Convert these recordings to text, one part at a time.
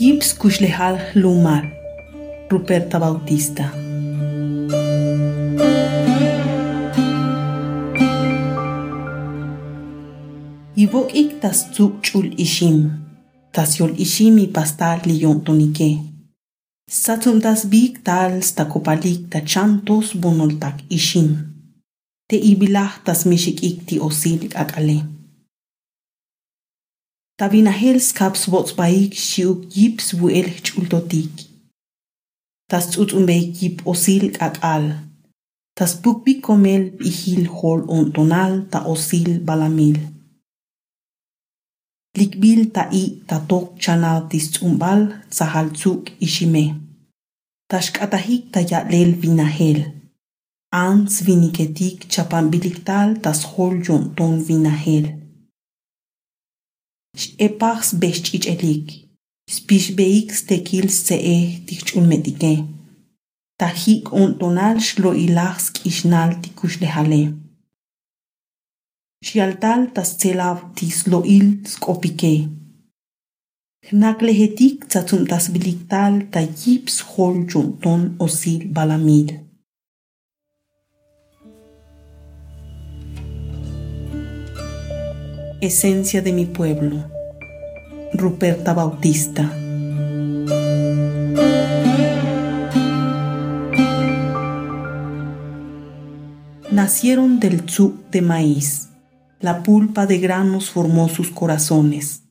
Gips Kushlehal Lumar, Ruperta Bautista. Ivok ik tas tsuk chul ishim, tas yol ishimi pastal li yontonike. Satum tas bik tal stakopalik ta chantos bonoltak ishim. Te ibilah tas mishik ik ti osilik akale. Tabinahel skaps bots baik shiuk yips buel chultotik. Tas tsut umbei yip osil akal. Tas bukbi komel ihil hol ontonal ta osil balamil. Likbil ta i ta tok chanal tis umbal sahal tsuk ishime. Tashkatahik ta yatlel vinahel. Ans viniketik chapambiliktal tas hol ton vinahel. Epars best ich elik. Spish beix tekil se e tichul medike. Tahik on tonal shlo ilachsk ishnal tikush lehale. Shialtal tas tselav tis lo il skopike. Hnaklehetik tsatum tas biliktal ta yips hol junton osil balamil. Esencia de mi pueblo. Ruperta Bautista. Nacieron del tzuk de maíz. La pulpa de granos formó sus corazones.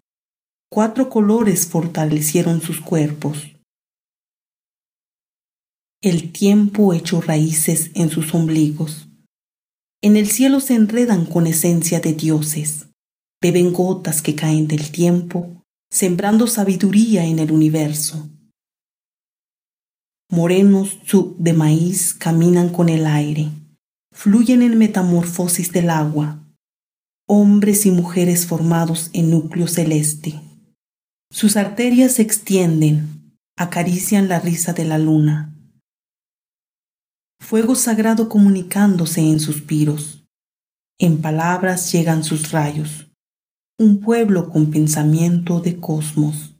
Cuatro colores fortalecieron sus cuerpos. El tiempo echó raíces en sus ombligos. En el cielo se enredan con esencia de dioses beben gotas que caen del tiempo, sembrando sabiduría en el universo. Morenos de maíz caminan con el aire, fluyen en metamorfosis del agua, hombres y mujeres formados en núcleo celeste. Sus arterias se extienden, acarician la risa de la luna. Fuego sagrado comunicándose en suspiros. En palabras llegan sus rayos un pueblo con pensamiento de cosmos.